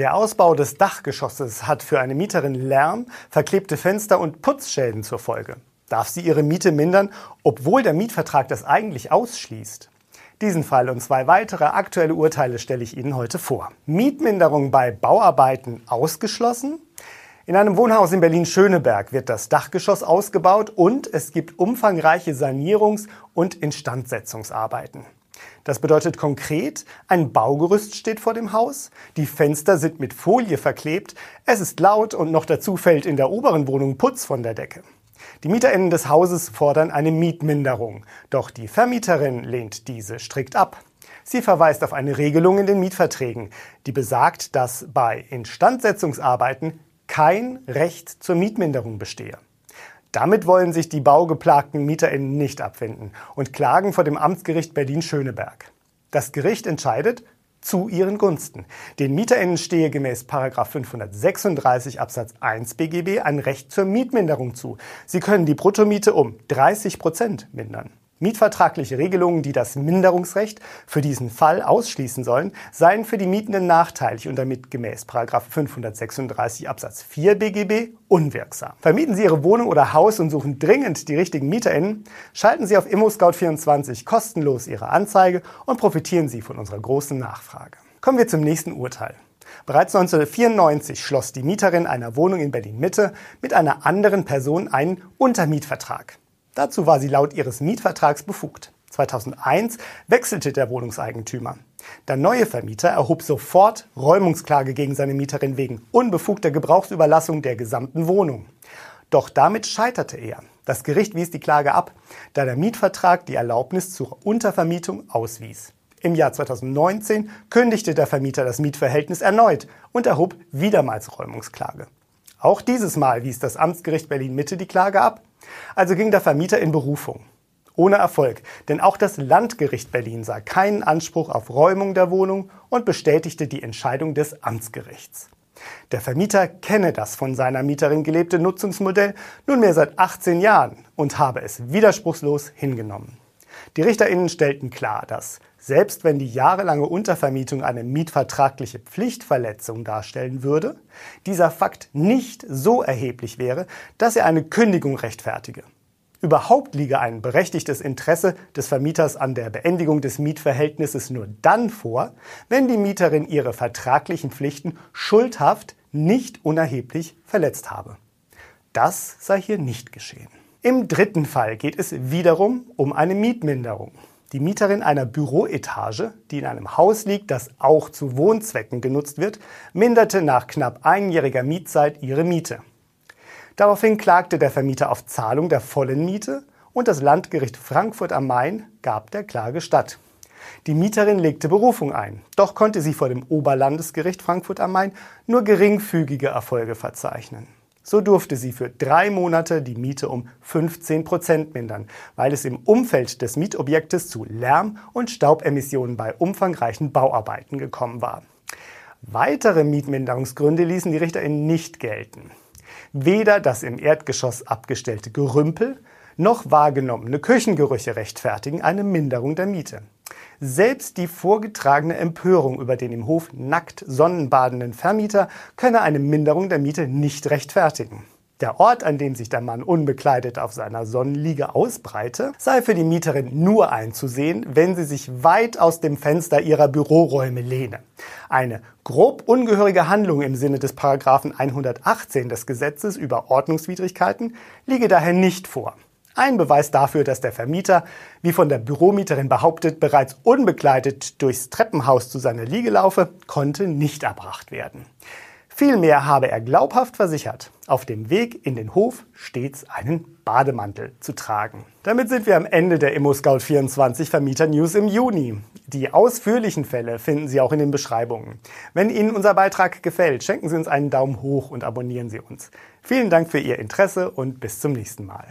Der Ausbau des Dachgeschosses hat für eine Mieterin Lärm, verklebte Fenster und Putzschäden zur Folge. Darf sie ihre Miete mindern, obwohl der Mietvertrag das eigentlich ausschließt? Diesen Fall und zwei weitere aktuelle Urteile stelle ich Ihnen heute vor. Mietminderung bei Bauarbeiten ausgeschlossen? In einem Wohnhaus in Berlin-Schöneberg wird das Dachgeschoss ausgebaut und es gibt umfangreiche Sanierungs- und Instandsetzungsarbeiten. Das bedeutet konkret, ein Baugerüst steht vor dem Haus, die Fenster sind mit Folie verklebt, es ist laut und noch dazu fällt in der oberen Wohnung Putz von der Decke. Die MieterInnen des Hauses fordern eine Mietminderung, doch die Vermieterin lehnt diese strikt ab. Sie verweist auf eine Regelung in den Mietverträgen, die besagt, dass bei Instandsetzungsarbeiten kein Recht zur Mietminderung bestehe. Damit wollen sich die baugeplagten MieterInnen nicht abfinden und klagen vor dem Amtsgericht Berlin-Schöneberg. Das Gericht entscheidet zu ihren Gunsten. Den MieterInnen stehe gemäß 536 Absatz 1 BGB ein Recht zur Mietminderung zu. Sie können die Bruttomiete um 30 Prozent mindern. Mietvertragliche Regelungen, die das Minderungsrecht für diesen Fall ausschließen sollen, seien für die Mietenden nachteilig und damit gemäß 536 Absatz 4 BGB unwirksam. Vermieten Sie Ihre Wohnung oder Haus und suchen dringend die richtigen MieterInnen? Schalten Sie auf ImmoScout24 kostenlos Ihre Anzeige und profitieren Sie von unserer großen Nachfrage. Kommen wir zum nächsten Urteil. Bereits 1994 schloss die Mieterin einer Wohnung in Berlin Mitte mit einer anderen Person einen Untermietvertrag. Dazu war sie laut ihres Mietvertrags befugt. 2001 wechselte der Wohnungseigentümer. Der neue Vermieter erhob sofort Räumungsklage gegen seine Mieterin wegen unbefugter Gebrauchsüberlassung der gesamten Wohnung. Doch damit scheiterte er. Das Gericht wies die Klage ab, da der Mietvertrag die Erlaubnis zur Untervermietung auswies. Im Jahr 2019 kündigte der Vermieter das Mietverhältnis erneut und erhob wiedermals Räumungsklage. Auch dieses Mal wies das Amtsgericht Berlin Mitte die Klage ab. Also ging der Vermieter in Berufung. Ohne Erfolg, denn auch das Landgericht Berlin sah keinen Anspruch auf Räumung der Wohnung und bestätigte die Entscheidung des Amtsgerichts. Der Vermieter kenne das von seiner Mieterin gelebte Nutzungsmodell nunmehr seit 18 Jahren und habe es widerspruchslos hingenommen. Die Richterinnen stellten klar, dass selbst wenn die jahrelange Untervermietung eine mietvertragliche Pflichtverletzung darstellen würde, dieser Fakt nicht so erheblich wäre, dass er eine Kündigung rechtfertige. Überhaupt liege ein berechtigtes Interesse des Vermieters an der Beendigung des Mietverhältnisses nur dann vor, wenn die Mieterin ihre vertraglichen Pflichten schuldhaft nicht unerheblich verletzt habe. Das sei hier nicht geschehen. Im dritten Fall geht es wiederum um eine Mietminderung. Die Mieterin einer Büroetage, die in einem Haus liegt, das auch zu Wohnzwecken genutzt wird, minderte nach knapp einjähriger Mietzeit ihre Miete. Daraufhin klagte der Vermieter auf Zahlung der vollen Miete und das Landgericht Frankfurt am Main gab der Klage statt. Die Mieterin legte Berufung ein, doch konnte sie vor dem Oberlandesgericht Frankfurt am Main nur geringfügige Erfolge verzeichnen. So durfte sie für drei Monate die Miete um 15 Prozent mindern, weil es im Umfeld des Mietobjektes zu Lärm- und Staubemissionen bei umfangreichen Bauarbeiten gekommen war. Weitere Mietminderungsgründe ließen die RichterInnen nicht gelten. Weder das im Erdgeschoss abgestellte Gerümpel noch wahrgenommene Küchengerüche rechtfertigen eine Minderung der Miete. Selbst die vorgetragene Empörung über den im Hof nackt sonnenbadenden Vermieter könne eine Minderung der Miete nicht rechtfertigen. Der Ort, an dem sich der Mann unbekleidet auf seiner Sonnenliege ausbreite, sei für die Mieterin nur einzusehen, wenn sie sich weit aus dem Fenster ihrer Büroräume lehne. Eine grob ungehörige Handlung im Sinne des Paragraphen 118 des Gesetzes über Ordnungswidrigkeiten liege daher nicht vor. Ein Beweis dafür, dass der Vermieter, wie von der Büromieterin behauptet, bereits unbegleitet durchs Treppenhaus zu seiner Liege laufe, konnte nicht erbracht werden. Vielmehr habe er glaubhaft versichert, auf dem Weg in den Hof stets einen Bademantel zu tragen. Damit sind wir am Ende der ImmoScout24 Vermieter News im Juni. Die ausführlichen Fälle finden Sie auch in den Beschreibungen. Wenn Ihnen unser Beitrag gefällt, schenken Sie uns einen Daumen hoch und abonnieren Sie uns. Vielen Dank für Ihr Interesse und bis zum nächsten Mal.